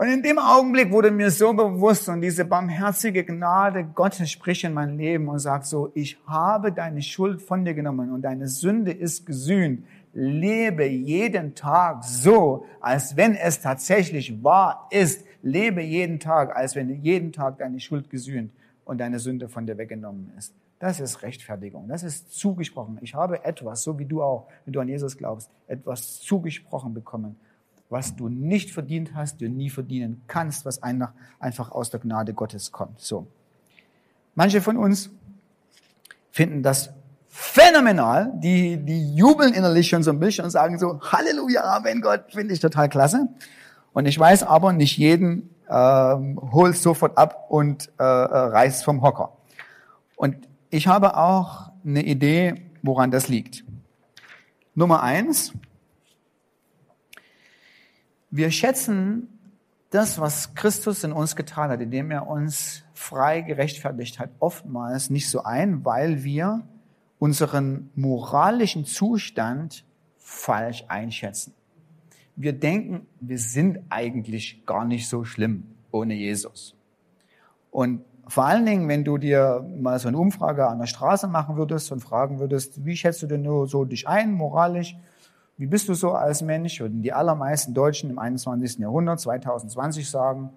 Und in dem Augenblick wurde mir so bewusst und diese barmherzige Gnade Gottes spricht in mein Leben und sagt so, ich habe deine Schuld von dir genommen und deine Sünde ist gesühnt lebe jeden Tag so, als wenn es tatsächlich wahr ist. Lebe jeden Tag, als wenn jeden Tag deine Schuld gesühnt und deine Sünde von dir weggenommen ist. Das ist Rechtfertigung. Das ist zugesprochen. Ich habe etwas, so wie du auch, wenn du an Jesus glaubst, etwas zugesprochen bekommen, was du nicht verdient hast, du nie verdienen kannst, was einfach aus der Gnade Gottes kommt. So. Manche von uns finden das phänomenal. Die, die jubeln innerlich schon so ein bisschen und sagen so, Halleluja, Amen, Gott, finde ich total klasse. Und ich weiß aber, nicht jeden ähm, holt sofort ab und äh, äh, reißt vom Hocker. Und ich habe auch eine Idee, woran das liegt. Nummer eins, wir schätzen das, was Christus in uns getan hat, indem er uns frei gerechtfertigt hat, oftmals nicht so ein, weil wir unseren moralischen Zustand falsch einschätzen. Wir denken, wir sind eigentlich gar nicht so schlimm ohne Jesus. Und vor allen Dingen, wenn du dir mal so eine Umfrage an der Straße machen würdest und fragen würdest, wie schätzt du denn nur so dich ein, moralisch? Wie bist du so als Mensch? Würden die allermeisten Deutschen im 21. Jahrhundert, 2020 sagen,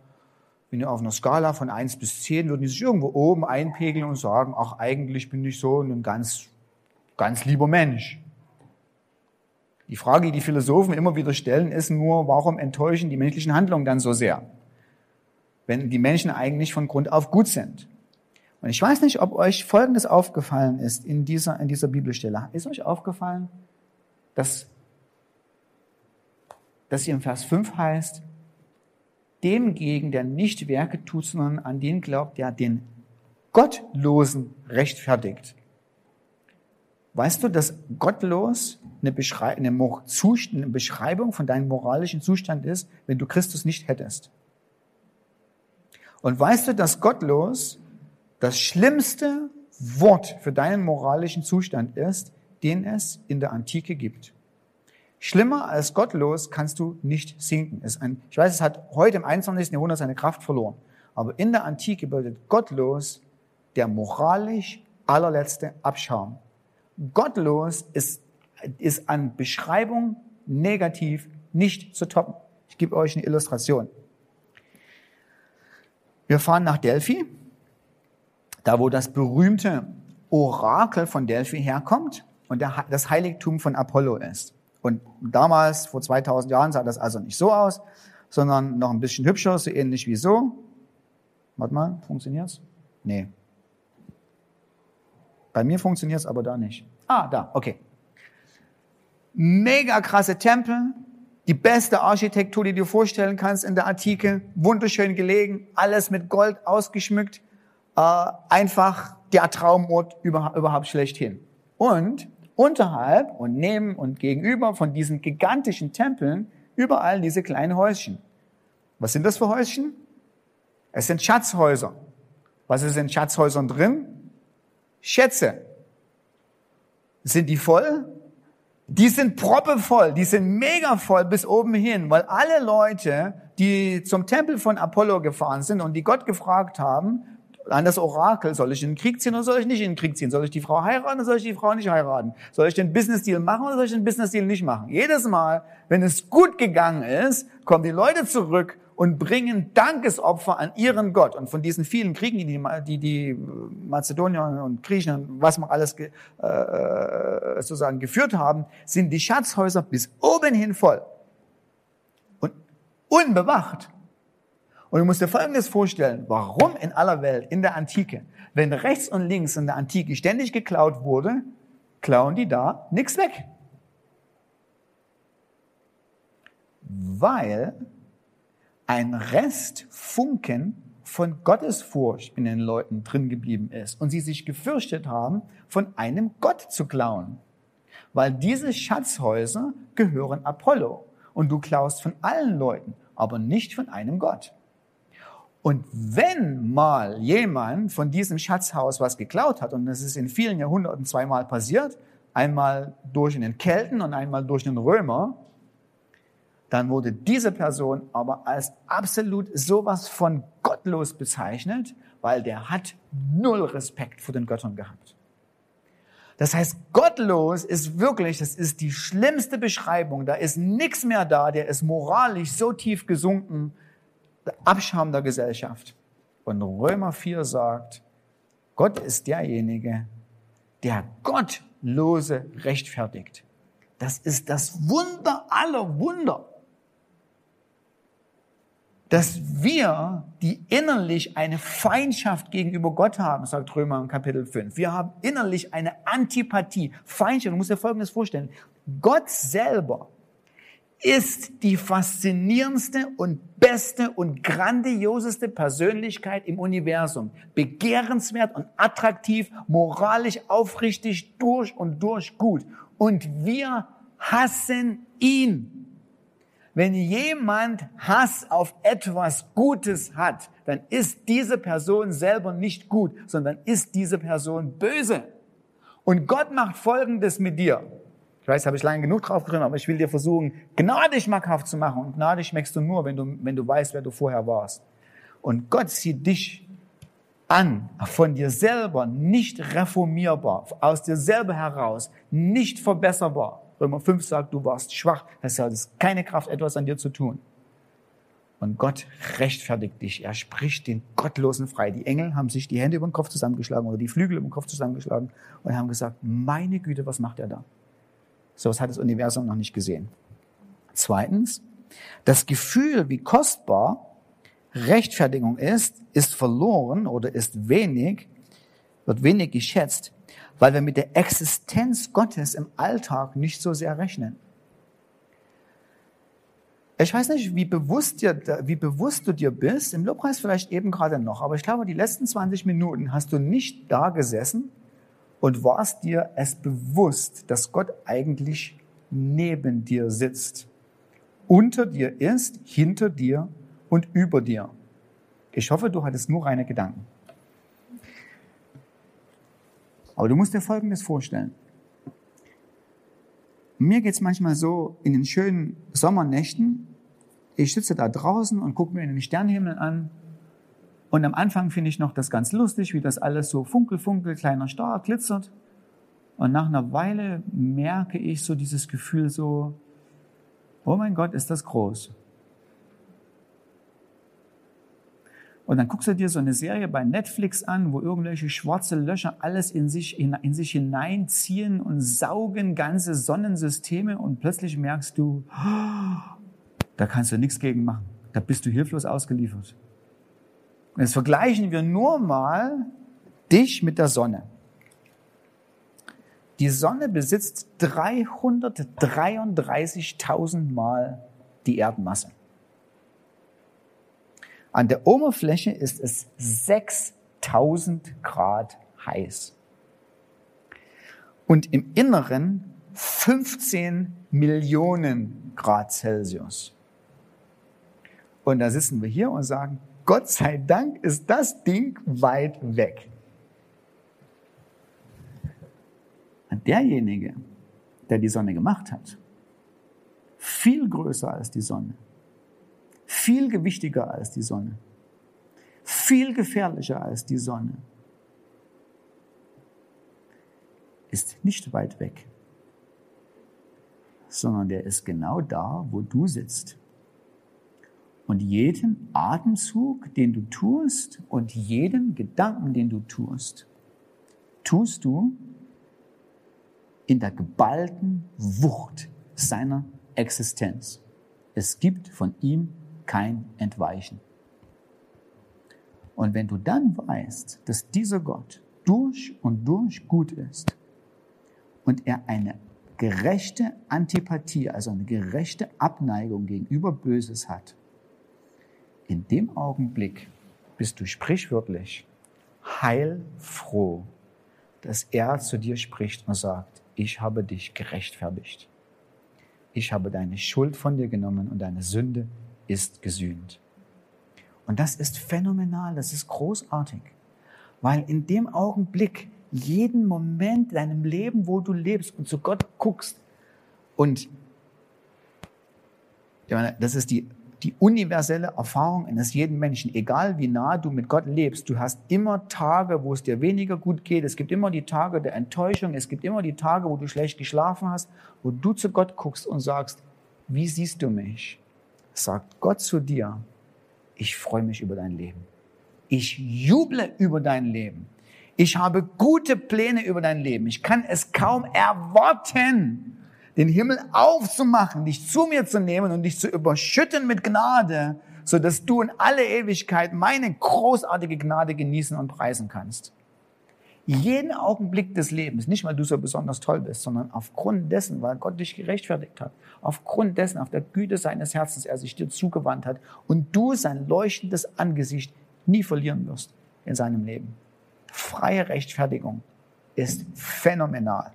wenn du auf einer Skala von eins bis zehn würden die sich irgendwo oben einpegeln und sagen, ach, eigentlich bin ich so ein ganz ganz lieber Mensch. Die Frage, die die Philosophen immer wieder stellen, ist nur, warum enttäuschen die menschlichen Handlungen dann so sehr? Wenn die Menschen eigentlich von Grund auf gut sind. Und ich weiß nicht, ob euch Folgendes aufgefallen ist in dieser, in dieser Bibelstelle. Ist euch aufgefallen, dass, dass hier im Vers 5 heißt, dem gegen, der nicht Werke tut, sondern an den glaubt, der den Gottlosen rechtfertigt. Weißt du, dass gottlos eine, Beschrei eine, eine Beschreibung von deinem moralischen Zustand ist, wenn du Christus nicht hättest? Und weißt du, dass gottlos das schlimmste Wort für deinen moralischen Zustand ist, den es in der Antike gibt. Schlimmer als gottlos kannst du nicht sinken. Ein, ich weiß, es hat heute im 21. Jahrhundert seine Kraft verloren. Aber in der Antike bedeutet gottlos der moralisch allerletzte Abschaum. Gottlos ist, ist an Beschreibung negativ nicht zu toppen. Ich gebe euch eine Illustration. Wir fahren nach Delphi, da wo das berühmte Orakel von Delphi herkommt und das Heiligtum von Apollo ist. Und damals, vor 2000 Jahren, sah das also nicht so aus, sondern noch ein bisschen hübscher, so ähnlich wie so. Warte mal, funktioniert's? Nee. Bei mir funktioniert's aber da nicht. Ah, da, okay. Mega krasse Tempel, die beste Architektur, die du dir vorstellen kannst in der Antike, wunderschön gelegen, alles mit Gold ausgeschmückt, äh, einfach der Traumort überhaupt schlechthin. Und unterhalb und neben und gegenüber von diesen gigantischen Tempeln überall diese kleinen Häuschen. Was sind das für Häuschen? Es sind Schatzhäuser. Was ist in Schatzhäusern drin? Schätze. Sind die voll? Die sind proppevoll, die sind mega voll bis oben hin, weil alle Leute, die zum Tempel von Apollo gefahren sind und die Gott gefragt haben, an das Orakel, soll ich in den Krieg ziehen oder soll ich nicht in den Krieg ziehen? Soll ich die Frau heiraten oder soll ich die Frau nicht heiraten? Soll ich den Business-Deal machen oder soll ich den Business-Deal nicht machen? Jedes Mal, wenn es gut gegangen ist, kommen die Leute zurück und bringen Dankesopfer an ihren Gott. Und von diesen vielen Kriegen, die die, die Mazedonier und Griechen und was man alles äh, äh, sozusagen geführt haben, sind die Schatzhäuser bis oben hin voll und unbewacht. Und du musst dir Folgendes vorstellen, warum in aller Welt, in der Antike, wenn rechts und links in der Antike ständig geklaut wurde, klauen die da nichts weg. Weil ein Restfunken von Gottesfurcht in den Leuten drin geblieben ist und sie sich gefürchtet haben, von einem Gott zu klauen. Weil diese Schatzhäuser gehören Apollo und du klaust von allen Leuten, aber nicht von einem Gott. Und wenn mal jemand von diesem Schatzhaus was geklaut hat, und das ist in vielen Jahrhunderten zweimal passiert, einmal durch einen Kelten und einmal durch einen Römer, dann wurde diese Person aber als absolut sowas von gottlos bezeichnet, weil der hat null Respekt vor den Göttern gehabt. Das heißt, gottlos ist wirklich, das ist die schlimmste Beschreibung. Da ist nichts mehr da, der ist moralisch so tief gesunken, der Abschaum der Gesellschaft. Und Römer 4 sagt, Gott ist derjenige, der Gottlose rechtfertigt. Das ist das Wunder aller Wunder dass wir, die innerlich eine Feindschaft gegenüber Gott haben, sagt Römer im Kapitel 5. Wir haben innerlich eine Antipathie, Feindschaft. Du musst dir Folgendes vorstellen. Gott selber ist die faszinierendste und beste und grandioseste Persönlichkeit im Universum. Begehrenswert und attraktiv, moralisch aufrichtig, durch und durch gut. Und wir hassen ihn. Wenn jemand Hass auf etwas Gutes hat, dann ist diese Person selber nicht gut, sondern ist diese Person böse. Und Gott macht Folgendes mit dir. Ich weiß, habe ich lange genug drauf drin, aber ich will dir versuchen, gnadig schmackhaft zu machen. Und gnadig schmeckst du nur, wenn du, wenn du weißt, wer du vorher warst. Und Gott sieht dich an, von dir selber nicht reformierbar, aus dir selber heraus nicht verbesserbar. Römer 5 sagt, du warst schwach, das hat keine Kraft, etwas an dir zu tun. Und Gott rechtfertigt dich. Er spricht den Gottlosen frei. Die Engel haben sich die Hände über den Kopf zusammengeschlagen oder die Flügel über den Kopf zusammengeschlagen und haben gesagt, meine Güte, was macht er da? So was hat das Universum noch nicht gesehen. Zweitens, das Gefühl, wie kostbar Rechtfertigung ist, ist verloren oder ist wenig, wird wenig geschätzt, weil wir mit der Existenz Gottes im Alltag nicht so sehr rechnen. Ich weiß nicht, wie bewusst, dir, wie bewusst du dir bist, im Lobpreis vielleicht eben gerade noch, aber ich glaube, die letzten 20 Minuten hast du nicht da gesessen und warst dir es bewusst, dass Gott eigentlich neben dir sitzt, unter dir ist, hinter dir und über dir. Ich hoffe, du hattest nur reine Gedanken. Aber du musst dir Folgendes vorstellen. Mir geht's manchmal so in den schönen Sommernächten, ich sitze da draußen und gucke mir den Sternenhimmel an und am Anfang finde ich noch das ganz lustig, wie das alles so funkel, funkel, kleiner Star glitzert. Und nach einer Weile merke ich so dieses Gefühl so, oh mein Gott, ist das groß. Und dann guckst du dir so eine Serie bei Netflix an, wo irgendwelche schwarze Löcher alles in sich, in, in sich hineinziehen und saugen ganze Sonnensysteme und plötzlich merkst du, da kannst du nichts gegen machen. Da bist du hilflos ausgeliefert. Und jetzt vergleichen wir nur mal dich mit der Sonne. Die Sonne besitzt 333.000 Mal die Erdmasse. An der Oberfläche ist es 6000 Grad heiß. Und im Inneren 15 Millionen Grad Celsius. Und da sitzen wir hier und sagen, Gott sei Dank ist das Ding weit weg. Und derjenige, der die Sonne gemacht hat, viel größer als die Sonne, viel gewichtiger als die Sonne, viel gefährlicher als die Sonne, ist nicht weit weg, sondern der ist genau da, wo du sitzt. Und jeden Atemzug, den du tust und jeden Gedanken, den du tust, tust du in der geballten Wucht seiner Existenz. Es gibt von ihm kein Entweichen. Und wenn du dann weißt, dass dieser Gott durch und durch gut ist und er eine gerechte Antipathie, also eine gerechte Abneigung gegenüber Böses hat, in dem Augenblick bist du sprichwörtlich heilfroh, dass er zu dir spricht und sagt, ich habe dich gerechtfertigt. Ich habe deine Schuld von dir genommen und deine Sünde ist gesühnt. Und das ist phänomenal, das ist großartig, weil in dem Augenblick, jeden Moment deinem Leben, wo du lebst und zu Gott guckst und das ist die die universelle Erfahrung eines jeden Menschen, egal wie nah du mit Gott lebst. Du hast immer Tage, wo es dir weniger gut geht. Es gibt immer die Tage der Enttäuschung. Es gibt immer die Tage, wo du schlecht geschlafen hast, wo du zu Gott guckst und sagst, wie siehst du mich? Sagt Gott zu dir, ich freue mich über dein Leben. Ich juble über dein Leben. Ich habe gute Pläne über dein Leben. Ich kann es kaum erwarten, den Himmel aufzumachen, dich zu mir zu nehmen und dich zu überschütten mit Gnade, so dass du in alle Ewigkeit meine großartige Gnade genießen und preisen kannst. Jeden Augenblick des Lebens, nicht weil du so besonders toll bist, sondern aufgrund dessen, weil Gott dich gerechtfertigt hat, aufgrund dessen, auf der Güte seines Herzens er sich dir zugewandt hat und du sein leuchtendes Angesicht nie verlieren wirst in seinem Leben. Freie Rechtfertigung ist phänomenal.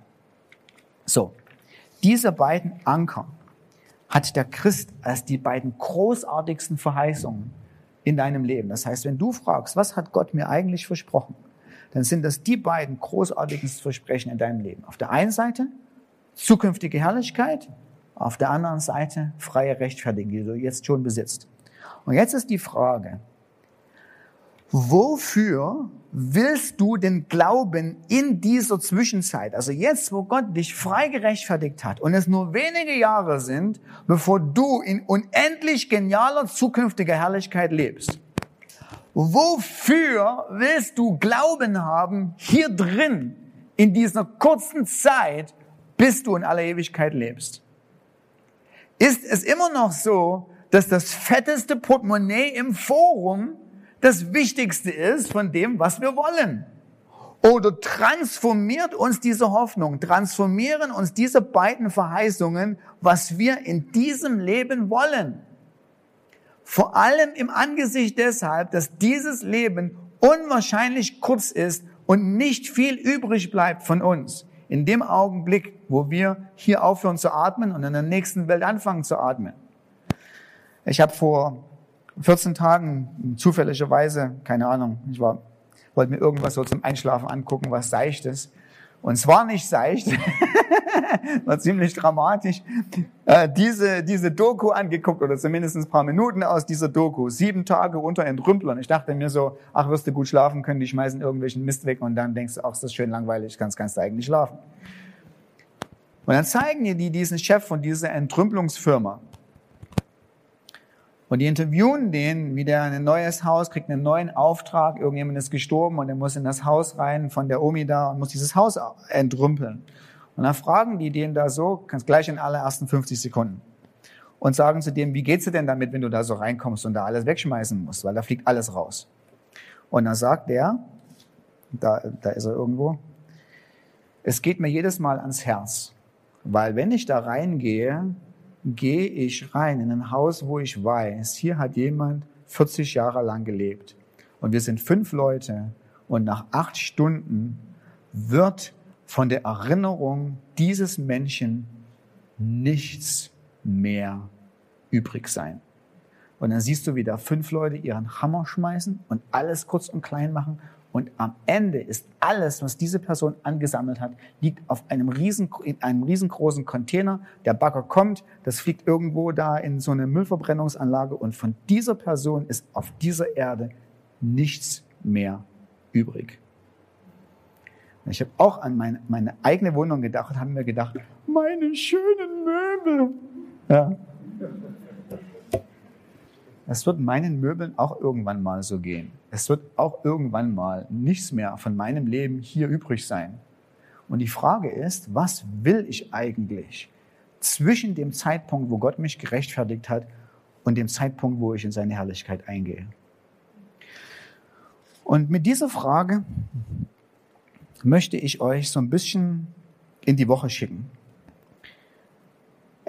So, diese beiden Anker hat der Christ als die beiden großartigsten Verheißungen in deinem Leben. Das heißt, wenn du fragst, was hat Gott mir eigentlich versprochen, dann sind das die beiden großartigsten Versprechen in deinem Leben. Auf der einen Seite zukünftige Herrlichkeit, auf der anderen Seite freie Rechtfertigung, die du jetzt schon besitzt. Und jetzt ist die Frage, wofür willst du den Glauben in dieser Zwischenzeit, also jetzt, wo Gott dich frei gerechtfertigt hat und es nur wenige Jahre sind, bevor du in unendlich genialer zukünftiger Herrlichkeit lebst? Wofür willst du Glauben haben hier drin, in dieser kurzen Zeit, bis du in aller Ewigkeit lebst? Ist es immer noch so, dass das fetteste Portemonnaie im Forum das Wichtigste ist von dem, was wir wollen. Oder transformiert uns diese Hoffnung, transformieren uns diese beiden Verheißungen, was wir in diesem Leben wollen. Vor allem im Angesicht deshalb, dass dieses Leben unwahrscheinlich kurz ist und nicht viel übrig bleibt von uns. In dem Augenblick, wo wir hier aufhören zu atmen und in der nächsten Welt anfangen zu atmen. Ich habe vor 14 Tagen zufälligerweise, keine Ahnung, ich war, wollte mir irgendwas so zum Einschlafen angucken, was Seichtes. Und es war nicht seicht, war ziemlich dramatisch, äh, diese, diese Doku angeguckt oder zumindest ein paar Minuten aus dieser Doku. Sieben Tage unter Entrümplern. Ich dachte mir so, ach, wirst du gut schlafen können, die schmeißen irgendwelchen Mist weg und dann denkst du, ach, ist das schön langweilig, kannst, kannst du eigentlich schlafen. Und dann zeigen dir die diesen Chef von dieser Entrümpelungsfirma. Und die interviewen den, wie der ein neues Haus kriegt, einen neuen Auftrag. Irgendjemand ist gestorben und er muss in das Haus rein von der Omi da und muss dieses Haus entrümpeln. Und dann fragen die den da so, kannst gleich in allerersten 50 Sekunden. Und sagen zu dem, wie geht's dir denn damit, wenn du da so reinkommst und da alles wegschmeißen musst, weil da fliegt alles raus. Und dann sagt der, da, da ist er irgendwo, es geht mir jedes Mal ans Herz, weil wenn ich da reingehe, gehe ich rein in ein Haus, wo ich weiß, hier hat jemand 40 Jahre lang gelebt. Und wir sind fünf Leute. Und nach acht Stunden wird von der Erinnerung dieses Menschen nichts mehr übrig sein. Und dann siehst du, wie da fünf Leute ihren Hammer schmeißen und alles kurz und klein machen und am Ende ist alles, was diese Person angesammelt hat, liegt auf einem, riesen, in einem riesengroßen Container. Der Bagger kommt, das fliegt irgendwo da in so eine Müllverbrennungsanlage und von dieser Person ist auf dieser Erde nichts mehr übrig. Ich habe auch an meine, meine eigene Wohnung gedacht und habe mir gedacht, meine schönen Möbel. Ja. Es wird meinen Möbeln auch irgendwann mal so gehen. Es wird auch irgendwann mal nichts mehr von meinem Leben hier übrig sein. Und die Frage ist, was will ich eigentlich zwischen dem Zeitpunkt, wo Gott mich gerechtfertigt hat und dem Zeitpunkt, wo ich in seine Herrlichkeit eingehe? Und mit dieser Frage möchte ich euch so ein bisschen in die Woche schicken.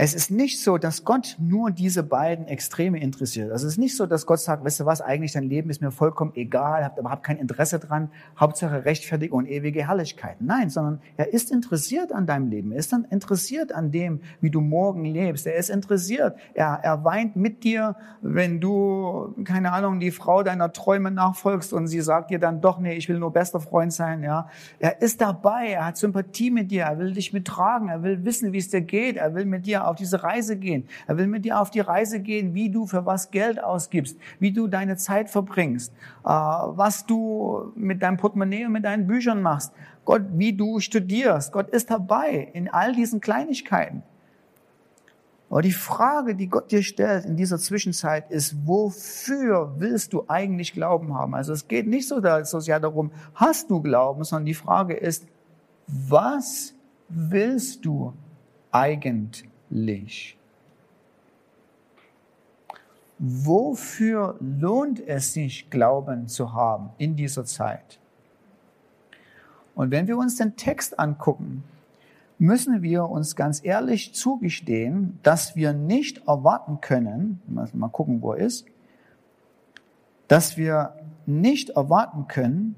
Es ist nicht so, dass Gott nur diese beiden Extreme interessiert. Also es ist nicht so, dass Gott sagt, weißt du was, eigentlich dein Leben ist mir vollkommen egal, habt überhaupt kein Interesse dran, Hauptsache Rechtfertigung und ewige Herrlichkeit. Nein, sondern er ist interessiert an deinem Leben. Er ist dann interessiert an dem, wie du morgen lebst. Er ist interessiert. Er, er weint mit dir, wenn du, keine Ahnung, die Frau deiner Träume nachfolgst und sie sagt dir dann doch, nee, ich will nur bester Freund sein, ja. Er ist dabei. Er hat Sympathie mit dir. Er will dich mittragen. Er will wissen, wie es dir geht. Er will mit dir auf diese Reise gehen. Er will mit dir auf die Reise gehen, wie du für was Geld ausgibst, wie du deine Zeit verbringst, äh, was du mit deinem Portemonnaie und mit deinen Büchern machst. Gott, wie du studierst. Gott ist dabei in all diesen Kleinigkeiten. Aber die Frage, die Gott dir stellt in dieser Zwischenzeit ist, wofür willst du eigentlich Glauben haben? Also es geht nicht so sehr darum, hast du Glauben, sondern die Frage ist, was willst du eigentlich? Licht. Wofür lohnt es sich, Glauben zu haben in dieser Zeit? Und wenn wir uns den Text angucken, müssen wir uns ganz ehrlich zugestehen, dass wir nicht erwarten können, mal gucken, wo er ist, dass wir nicht erwarten können,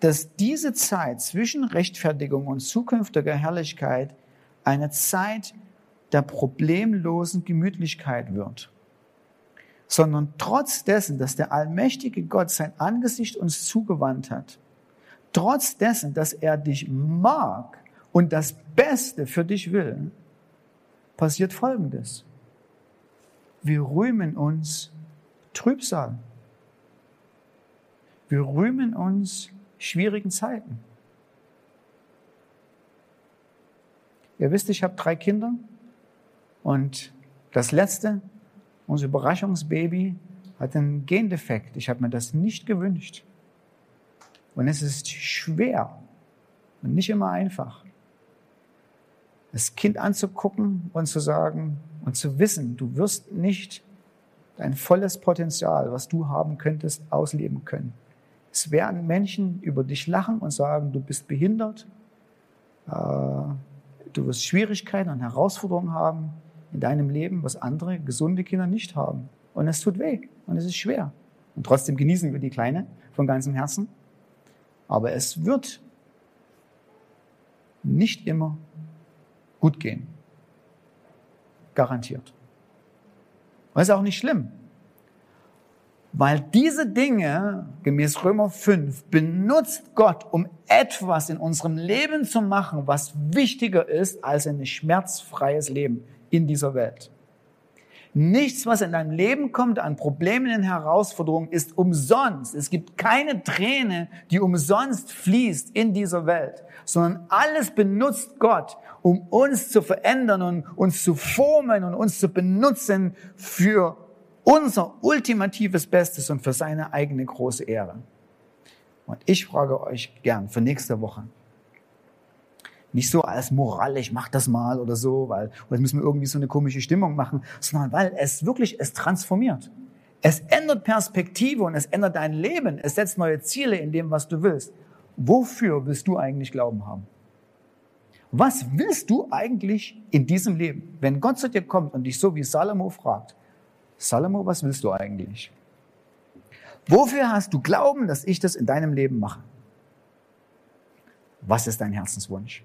dass diese Zeit zwischen Rechtfertigung und zukünftiger Herrlichkeit eine Zeit der problemlosen Gemütlichkeit wird, sondern trotz dessen, dass der allmächtige Gott sein Angesicht uns zugewandt hat, trotz dessen, dass er dich mag und das Beste für dich will, passiert Folgendes. Wir rühmen uns Trübsal. Wir rühmen uns schwierigen Zeiten. Ihr wisst, ich habe drei Kinder. Und das letzte, unser Überraschungsbaby, hat einen Gendefekt. Ich habe mir das nicht gewünscht. Und es ist schwer und nicht immer einfach. Das Kind anzugucken und zu sagen und zu wissen, du wirst nicht dein volles Potenzial, was du haben könntest, ausleben können. Es werden Menschen über dich lachen und sagen, du bist behindert, äh, du wirst Schwierigkeiten und Herausforderungen haben in deinem Leben, was andere gesunde Kinder nicht haben. Und es tut weh und es ist schwer. Und trotzdem genießen wir die Kleine von ganzem Herzen. Aber es wird nicht immer gut gehen. Garantiert. Und es ist auch nicht schlimm. Weil diese Dinge, gemäß Römer 5, benutzt Gott, um etwas in unserem Leben zu machen, was wichtiger ist als ein schmerzfreies Leben in dieser Welt. Nichts, was in deinem Leben kommt an Problemen und Herausforderungen, ist umsonst. Es gibt keine Träne, die umsonst fließt in dieser Welt, sondern alles benutzt Gott, um uns zu verändern und uns zu formen und uns zu benutzen für unser ultimatives Bestes und für seine eigene große Ehre. Und ich frage euch gern für nächste Woche, nicht so als Moral, ich mach das mal oder so, weil jetzt müssen wir irgendwie so eine komische Stimmung machen, sondern weil es wirklich, es transformiert. Es ändert Perspektive und es ändert dein Leben. Es setzt neue Ziele in dem, was du willst. Wofür willst du eigentlich Glauben haben? Was willst du eigentlich in diesem Leben? Wenn Gott zu dir kommt und dich so wie Salomo fragt, Salomo, was willst du eigentlich? Wofür hast du Glauben, dass ich das in deinem Leben mache? Was ist dein Herzenswunsch?